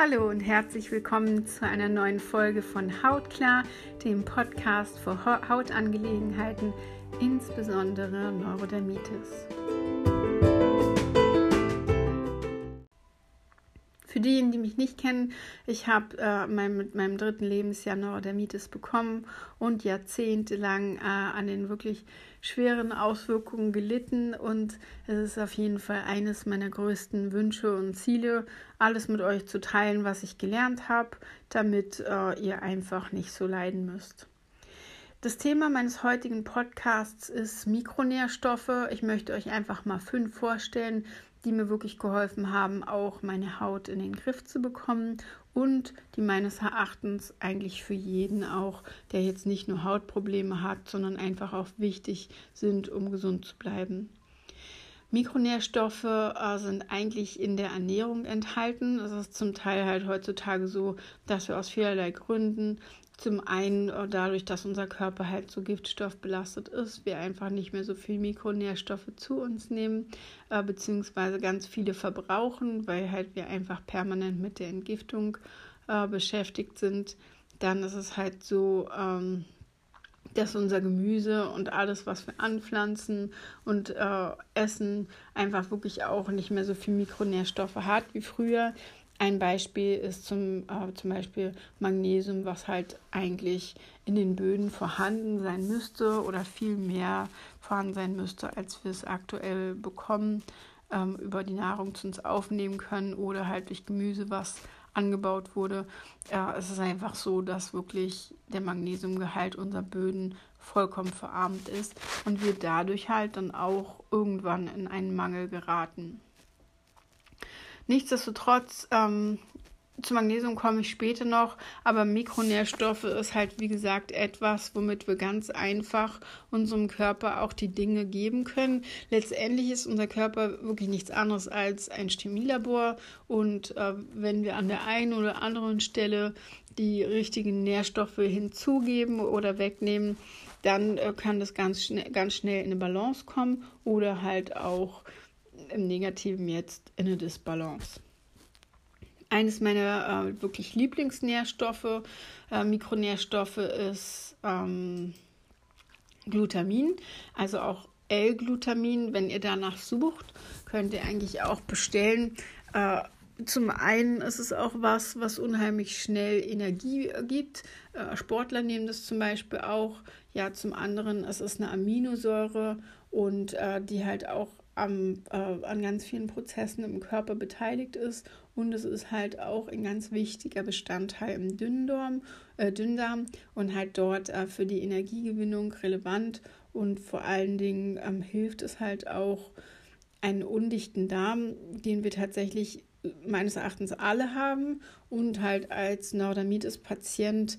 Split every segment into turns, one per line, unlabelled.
Hallo und herzlich willkommen zu einer neuen Folge von Hautklar, dem Podcast für Hautangelegenheiten, insbesondere Neurodermitis. Für diejenigen, die mich nicht kennen, ich habe äh, mein, mit meinem dritten Lebensjahr Neurodermitis bekommen und jahrzehntelang äh, an den wirklich schweren Auswirkungen gelitten. Und es ist auf jeden Fall eines meiner größten Wünsche und Ziele, alles mit euch zu teilen, was ich gelernt habe, damit äh, ihr einfach nicht so leiden müsst. Das Thema meines heutigen Podcasts ist Mikronährstoffe. Ich möchte euch einfach mal fünf vorstellen, die mir wirklich geholfen haben, auch meine Haut in den Griff zu bekommen und die meines Erachtens eigentlich für jeden auch, der jetzt nicht nur Hautprobleme hat, sondern einfach auch wichtig sind, um gesund zu bleiben. Mikronährstoffe äh, sind eigentlich in der Ernährung enthalten. Es ist zum Teil halt heutzutage so, dass wir aus vielerlei Gründen zum einen äh, dadurch, dass unser Körper halt so giftstoffbelastet ist, wir einfach nicht mehr so viel Mikronährstoffe zu uns nehmen, äh, beziehungsweise ganz viele verbrauchen, weil halt wir einfach permanent mit der Entgiftung äh, beschäftigt sind. Dann ist es halt so, ähm, dass unser Gemüse und alles, was wir anpflanzen und äh, essen, einfach wirklich auch nicht mehr so viel Mikronährstoffe hat wie früher. Ein Beispiel ist zum, äh, zum Beispiel Magnesium, was halt eigentlich in den Böden vorhanden sein müsste oder viel mehr vorhanden sein müsste, als wir es aktuell bekommen, ähm, über die Nahrung zu uns aufnehmen können oder halt durch Gemüse, was angebaut wurde. Äh, es ist einfach so, dass wirklich der Magnesiumgehalt unserer Böden vollkommen verarmt ist und wir dadurch halt dann auch irgendwann in einen Mangel geraten. Nichtsdestotrotz, ähm, zu Magnesium komme ich später noch, aber Mikronährstoffe ist halt, wie gesagt, etwas, womit wir ganz einfach unserem Körper auch die Dinge geben können. Letztendlich ist unser Körper wirklich nichts anderes als ein Chemielabor und äh, wenn wir an der einen oder anderen Stelle die richtigen Nährstoffe hinzugeben oder wegnehmen, dann äh, kann das ganz, schnell, ganz schnell in eine Balance kommen oder halt auch im Negativen jetzt in eine Disbalance. Eines meiner äh, wirklich Lieblingsnährstoffe, äh, Mikronährstoffe ist ähm, Glutamin, also auch L-Glutamin. Wenn ihr danach sucht, könnt ihr eigentlich auch bestellen. Äh, zum einen ist es auch was, was unheimlich schnell Energie gibt. Äh, Sportler nehmen das zum Beispiel auch. Ja, zum anderen es ist eine Aminosäure und äh, die halt auch am, äh, an ganz vielen Prozessen im Körper beteiligt ist. Und es ist halt auch ein ganz wichtiger Bestandteil im Dünndarm, äh, Dünndarm und halt dort äh, für die Energiegewinnung relevant. Und vor allen Dingen ähm, hilft es halt auch, einen undichten Darm, den wir tatsächlich äh, meines Erachtens alle haben und halt als Neurodermitis-Patient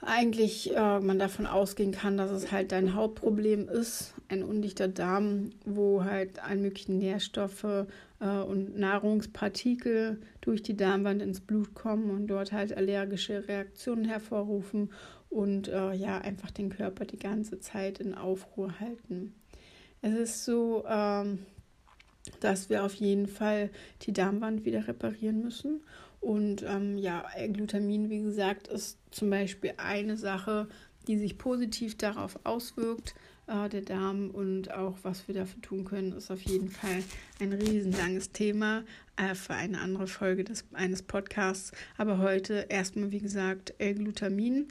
eigentlich äh, man davon ausgehen kann, dass es halt dein Hauptproblem ist, ein undichter Darm, wo halt alle möglichen Nährstoffe äh, und Nahrungspartikel durch die Darmwand ins Blut kommen und dort halt allergische Reaktionen hervorrufen und äh, ja einfach den Körper die ganze Zeit in Aufruhr halten. Es ist so, ähm, dass wir auf jeden Fall die Darmwand wieder reparieren müssen und ähm, ja, Glutamin, wie gesagt, ist zum Beispiel eine Sache, die sich positiv darauf auswirkt, äh, der Darm und auch was wir dafür tun können, ist auf jeden Fall ein riesenlanges Thema äh, für eine andere Folge des, eines Podcasts. Aber heute erstmal, wie gesagt, L-Glutamin.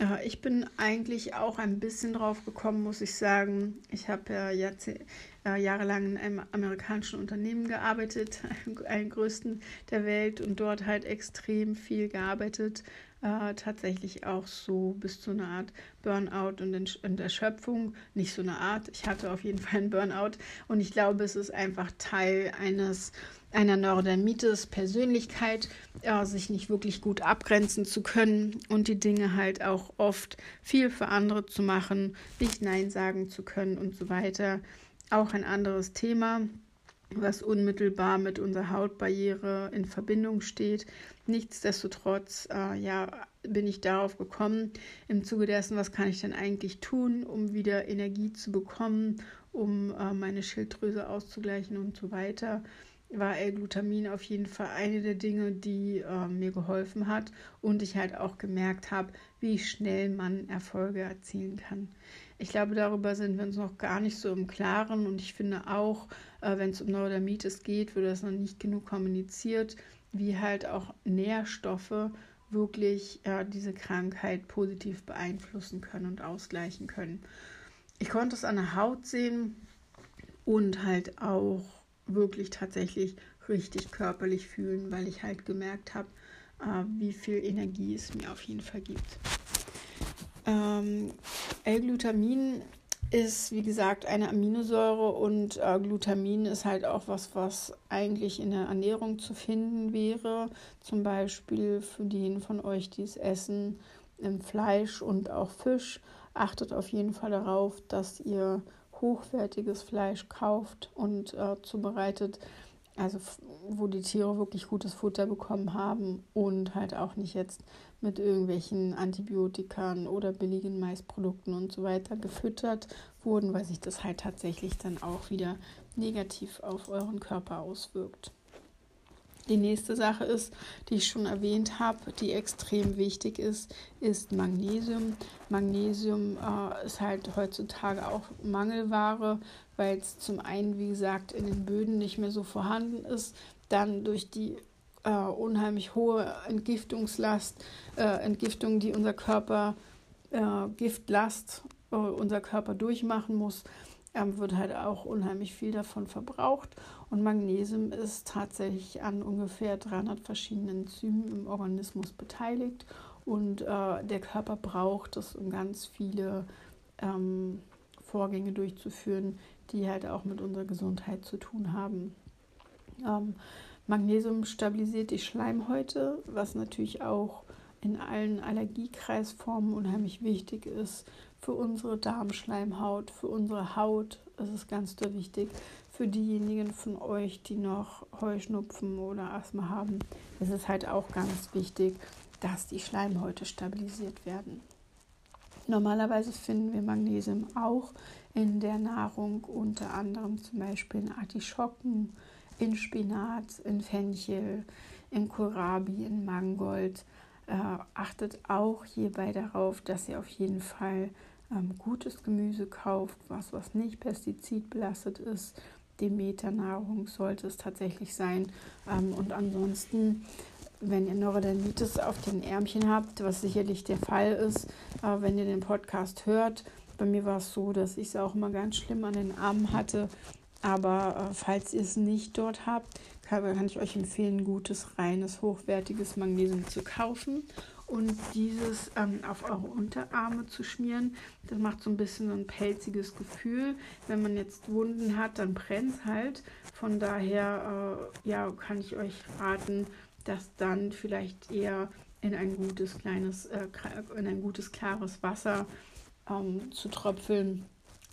Äh, ich bin eigentlich auch ein bisschen drauf gekommen, muss ich sagen. Ich habe ja Jahrzehnte äh, jahrelang in einem amerikanischen Unternehmen gearbeitet, einem größten der Welt und dort halt extrem viel gearbeitet. Äh, tatsächlich auch so bis zu einer Art Burnout und, und Erschöpfung. Nicht so eine Art, ich hatte auf jeden Fall einen Burnout und ich glaube, es ist einfach Teil eines einer Neurodermitis Persönlichkeit, äh, sich nicht wirklich gut abgrenzen zu können und die Dinge halt auch oft viel für andere zu machen, nicht Nein sagen zu können und so weiter auch ein anderes Thema, was unmittelbar mit unserer Hautbarriere in Verbindung steht. Nichtsdestotrotz, äh, ja, bin ich darauf gekommen, im Zuge dessen, was kann ich denn eigentlich tun, um wieder Energie zu bekommen, um äh, meine Schilddrüse auszugleichen und so weiter. war L-Glutamin auf jeden Fall eine der Dinge, die äh, mir geholfen hat und ich halt auch gemerkt habe, wie schnell man Erfolge erzielen kann. Ich glaube, darüber sind wir uns noch gar nicht so im Klaren und ich finde auch, äh, wenn es um Neurodermitis geht, wird das noch nicht genug kommuniziert, wie halt auch Nährstoffe wirklich äh, diese Krankheit positiv beeinflussen können und ausgleichen können. Ich konnte es an der Haut sehen und halt auch wirklich tatsächlich richtig körperlich fühlen, weil ich halt gemerkt habe, äh, wie viel Energie es mir auf jeden Fall gibt. Ähm, L-Glutamin ist, wie gesagt, eine Aminosäure und äh, Glutamin ist halt auch was, was eigentlich in der Ernährung zu finden wäre. Zum Beispiel für diejenigen von euch, die es essen, im Fleisch und auch Fisch. Achtet auf jeden Fall darauf, dass ihr hochwertiges Fleisch kauft und äh, zubereitet, also wo die Tiere wirklich gutes Futter bekommen haben und halt auch nicht jetzt mit irgendwelchen Antibiotikern oder billigen Maisprodukten und so weiter gefüttert wurden, weil sich das halt tatsächlich dann auch wieder negativ auf euren Körper auswirkt. Die nächste Sache ist, die ich schon erwähnt habe, die extrem wichtig ist, ist Magnesium. Magnesium äh, ist halt heutzutage auch Mangelware, weil es zum einen, wie gesagt, in den Böden nicht mehr so vorhanden ist, dann durch die äh, unheimlich hohe Entgiftungslast, äh, Entgiftung, die unser Körper, äh, Giftlast, äh, unser Körper durchmachen muss, ähm, wird halt auch unheimlich viel davon verbraucht. Und Magnesium ist tatsächlich an ungefähr 300 verschiedenen Enzymen im Organismus beteiligt. Und äh, der Körper braucht es, um ganz viele ähm, Vorgänge durchzuführen, die halt auch mit unserer Gesundheit zu tun haben. Ähm, Magnesium stabilisiert die Schleimhäute, was natürlich auch in allen Allergiekreisformen unheimlich wichtig ist für unsere Darmschleimhaut, für unsere Haut. Es ist ganz wichtig für diejenigen von euch, die noch Heuschnupfen oder Asthma haben. Es ist halt auch ganz wichtig, dass die Schleimhäute stabilisiert werden. Normalerweise finden wir Magnesium auch in der Nahrung, unter anderem zum Beispiel in Artischocken, in Spinat, in Fenchel, in Kohlrabi, in Mangold. Äh, achtet auch hierbei darauf, dass ihr auf jeden Fall ähm, gutes Gemüse kauft, was, was nicht pestizidbelastet ist. Demeter-Nahrung sollte es tatsächlich sein. Ähm, und ansonsten, wenn ihr Neurodermitis auf den Ärmchen habt, was sicherlich der Fall ist, äh, wenn ihr den Podcast hört, bei mir war es so, dass ich es auch immer ganz schlimm an den Armen hatte. Aber äh, falls ihr es nicht dort habt, kann, kann ich euch empfehlen, gutes, reines, hochwertiges Magnesium zu kaufen und dieses ähm, auf eure Unterarme zu schmieren. Das macht so ein bisschen ein pelziges Gefühl. Wenn man jetzt Wunden hat, dann brennt es halt. Von daher äh, ja, kann ich euch raten, das dann vielleicht eher in ein gutes kleines, äh, in ein gutes klares Wasser ähm, zu tröpfeln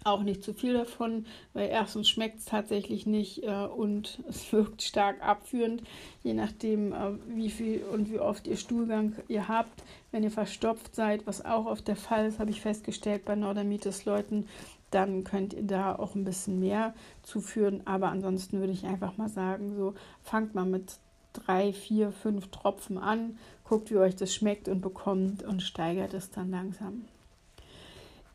auch nicht zu viel davon, weil erstens schmeckt es tatsächlich nicht äh, und es wirkt stark abführend, je nachdem, äh, wie viel und wie oft ihr Stuhlgang ihr habt. Wenn ihr verstopft seid, was auch oft der Fall ist, habe ich festgestellt bei Neurodermitis-Leuten, dann könnt ihr da auch ein bisschen mehr zuführen. Aber ansonsten würde ich einfach mal sagen, so fangt mal mit drei, vier, fünf Tropfen an, guckt, wie euch das schmeckt und bekommt und steigert es dann langsam.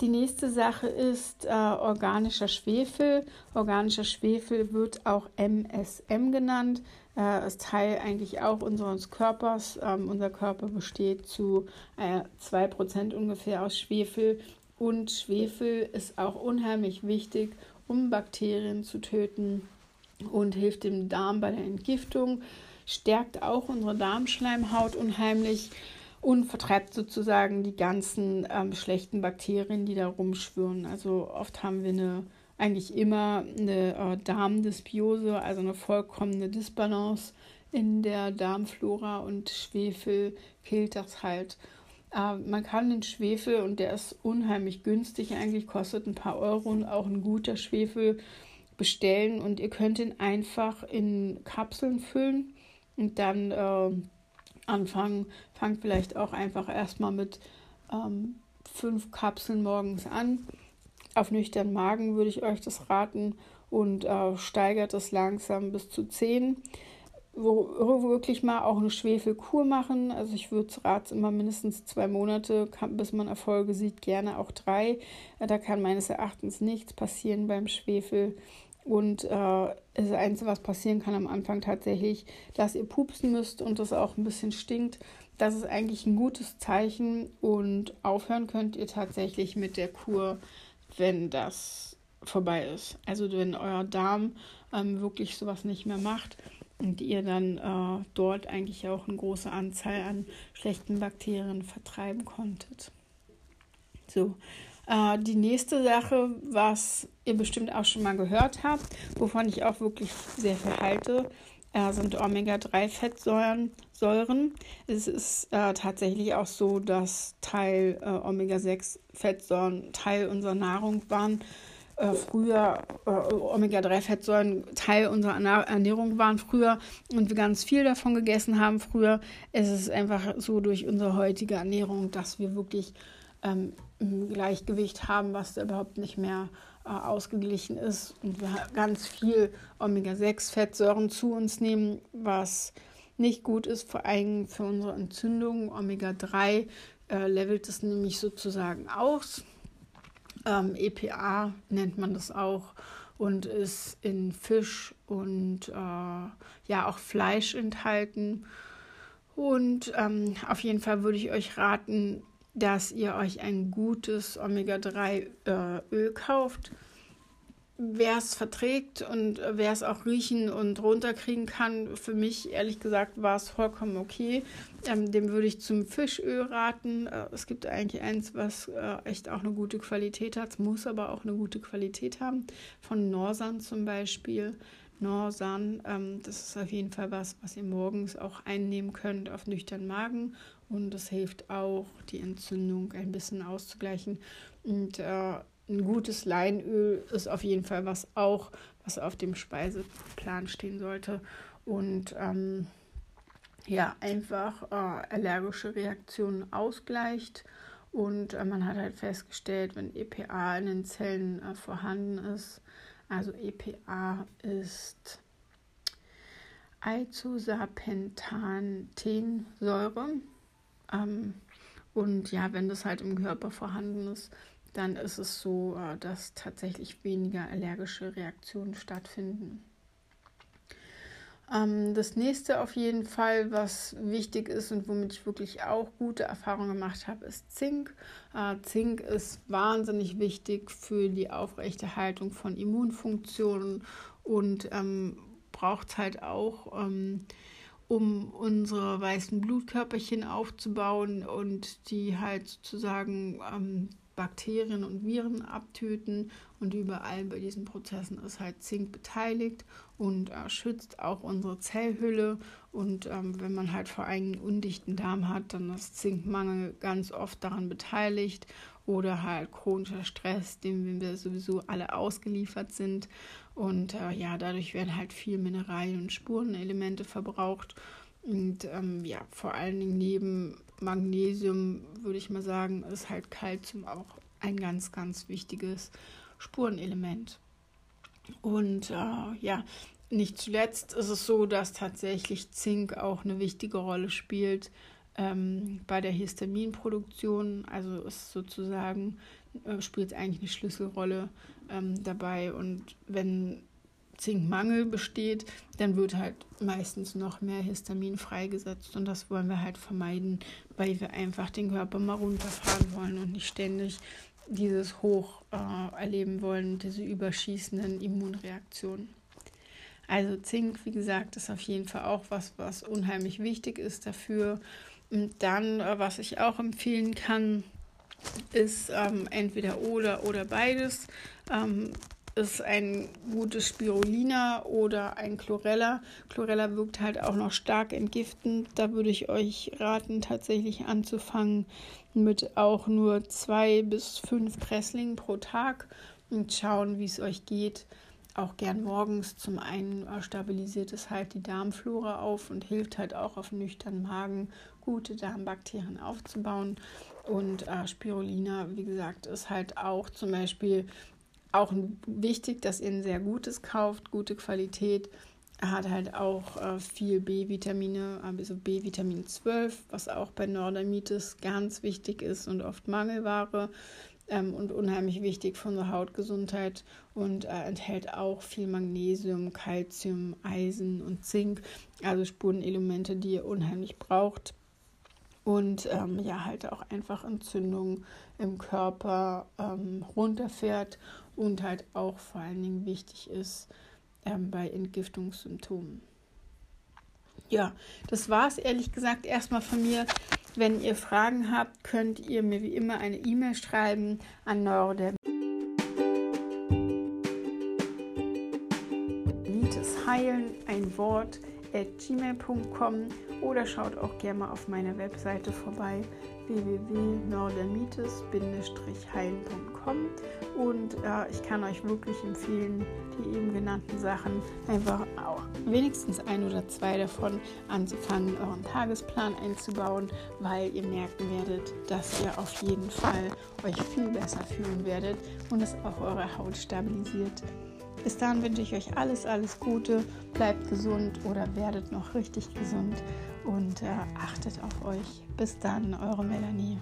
Die nächste Sache ist äh, organischer Schwefel. Organischer Schwefel wird auch MSM genannt. Äh, ist Teil eigentlich auch unseres Körpers. Ähm, unser Körper besteht zu äh, 2% ungefähr aus Schwefel. Und Schwefel ist auch unheimlich wichtig, um Bakterien zu töten und hilft dem Darm bei der Entgiftung, stärkt auch unsere Darmschleimhaut unheimlich und vertreibt sozusagen die ganzen ähm, schlechten Bakterien, die da rumschwirren. Also oft haben wir eine, eigentlich immer eine äh, Darmdysbiose, also eine vollkommene Disbalance in der Darmflora und Schwefel killt das halt. Äh, man kann den Schwefel, und der ist unheimlich günstig, eigentlich kostet ein paar Euro und auch ein guter Schwefel bestellen und ihr könnt ihn einfach in Kapseln füllen und dann äh, anfangen. Fangt vielleicht auch einfach erstmal mit ähm, fünf Kapseln morgens an. Auf nüchternen Magen würde ich euch das raten und äh, steigert es langsam bis zu 10 wirklich mal auch eine Schwefelkur machen. Also ich würde rats immer mindestens zwei Monate, bis man Erfolge sieht, gerne auch drei. Da kann meines Erachtens nichts passieren beim Schwefel. Und äh, das Einzige, was passieren kann am Anfang tatsächlich, dass ihr pupsen müsst und das auch ein bisschen stinkt. Das ist eigentlich ein gutes Zeichen und aufhören könnt ihr tatsächlich mit der Kur, wenn das vorbei ist. Also wenn euer Darm ähm, wirklich sowas nicht mehr macht und ihr dann äh, dort eigentlich auch eine große Anzahl an schlechten Bakterien vertreiben konntet. So, äh, die nächste Sache, was ihr bestimmt auch schon mal gehört habt, wovon ich auch wirklich sehr viel halte, äh, sind Omega-3-Fettsäuren. Säuren. Es ist äh, tatsächlich auch so, dass Teil äh, Omega-6-Fettsäuren Teil unserer Nahrung waren äh, früher äh, Omega-3-Fettsäuren Teil unserer Ernährung waren früher und wir ganz viel davon gegessen haben früher. Es ist einfach so durch unsere heutige Ernährung, dass wir wirklich ähm, ein Gleichgewicht haben, was überhaupt nicht mehr äh, ausgeglichen ist und wir ganz viel Omega-6-Fettsäuren zu uns nehmen, was nicht gut ist, vor allem für unsere Entzündung. Omega-3 äh, levelt es nämlich sozusagen aus ähm, EPA nennt man das auch und ist in Fisch und äh, ja auch Fleisch enthalten. Und ähm, auf jeden Fall würde ich euch raten, dass ihr euch ein gutes Omega-3-Öl äh, kauft wer es verträgt und wer es auch riechen und runterkriegen kann, für mich ehrlich gesagt war es vollkommen okay. Ähm, dem würde ich zum Fischöl raten. Äh, es gibt eigentlich eins, was äh, echt auch eine gute Qualität hat. Es muss aber auch eine gute Qualität haben. Von Norsan zum Beispiel. Norsan, ähm, das ist auf jeden Fall was, was ihr morgens auch einnehmen könnt auf nüchternen Magen. Und das hilft auch, die Entzündung ein bisschen auszugleichen. Und äh, ein gutes Leinöl ist auf jeden Fall was auch, was auf dem Speiseplan stehen sollte. Und ähm, ja, einfach äh, allergische Reaktionen ausgleicht. Und äh, man hat halt festgestellt, wenn EPA in den Zellen äh, vorhanden ist, also EPA ist Eizosapentatensäure. Ähm, und ja, wenn das halt im Körper vorhanden ist, dann ist es so, äh, dass tatsächlich weniger allergische Reaktionen stattfinden. Ähm, das nächste auf jeden Fall, was wichtig ist und womit ich wirklich auch gute Erfahrungen gemacht habe, ist Zink. Äh, Zink ist wahnsinnig wichtig für die Aufrechterhaltung von Immunfunktionen und ähm, braucht halt auch, ähm, um unsere weißen Blutkörperchen aufzubauen und die halt sozusagen ähm, Bakterien und Viren abtöten und überall bei diesen Prozessen ist halt Zink beteiligt und äh, schützt auch unsere Zellhülle und ähm, wenn man halt vor allem einen undichten Darm hat, dann ist Zinkmangel ganz oft daran beteiligt oder halt chronischer Stress, dem wir sowieso alle ausgeliefert sind und äh, ja, dadurch werden halt viel Mineralien und Spurenelemente verbraucht und ähm, ja, vor allen Dingen neben Magnesium, würde ich mal sagen, ist halt Kalzium auch ein ganz, ganz wichtiges Spurenelement. Und äh, ja, nicht zuletzt ist es so, dass tatsächlich Zink auch eine wichtige Rolle spielt ähm, bei der Histaminproduktion. Also ist sozusagen, äh, spielt eigentlich eine Schlüsselrolle ähm, dabei. Und wenn Zinkmangel besteht, dann wird halt meistens noch mehr Histamin freigesetzt und das wollen wir halt vermeiden, weil wir einfach den Körper mal runterfahren wollen und nicht ständig dieses Hoch äh, erleben wollen, diese überschießenden Immunreaktionen. Also Zink, wie gesagt, ist auf jeden Fall auch was, was unheimlich wichtig ist dafür. Und dann, äh, was ich auch empfehlen kann, ist ähm, entweder oder oder beides. Ähm, ist ein gutes Spirulina oder ein Chlorella. Chlorella wirkt halt auch noch stark entgiftend. Da würde ich euch raten, tatsächlich anzufangen mit auch nur zwei bis fünf Presslingen pro Tag und schauen, wie es euch geht. Auch gern morgens. Zum einen stabilisiert es halt die Darmflora auf und hilft halt auch auf nüchternen Magen gute Darmbakterien aufzubauen. Und äh, Spirulina, wie gesagt, ist halt auch zum Beispiel auch wichtig, dass ihr ein sehr gutes kauft, gute Qualität. Er hat halt auch äh, viel B-Vitamine, also B-Vitamin 12, was auch bei Nordamitis ganz wichtig ist und oft Mangelware ähm, und unheimlich wichtig für unsere Hautgesundheit und äh, enthält auch viel Magnesium, Calcium, Eisen und Zink, also Spurenelemente, die ihr unheimlich braucht und ähm, ja halt auch einfach Entzündungen im Körper ähm, runterfährt und halt auch vor allen Dingen wichtig ist ähm, bei Entgiftungssymptomen. Ja, das war es ehrlich gesagt erstmal von mir. Wenn ihr Fragen habt, könnt ihr mir wie immer eine E-Mail schreiben an neurodermitis heilen, ein Wort gmail.com oder schaut auch gerne mal auf meiner Webseite vorbei www.nordermitis-heilen.com und äh, ich kann euch wirklich empfehlen, die eben genannten Sachen einfach auch wenigstens ein oder zwei davon anzufangen, euren Tagesplan einzubauen, weil ihr merken werdet, dass ihr auf jeden Fall euch viel besser fühlen werdet und es auch eure Haut stabilisiert. Bis dahin wünsche ich euch alles, alles Gute. Bleibt gesund oder werdet noch richtig gesund und äh, achtet auf euch. Bis dann, eure Melanie.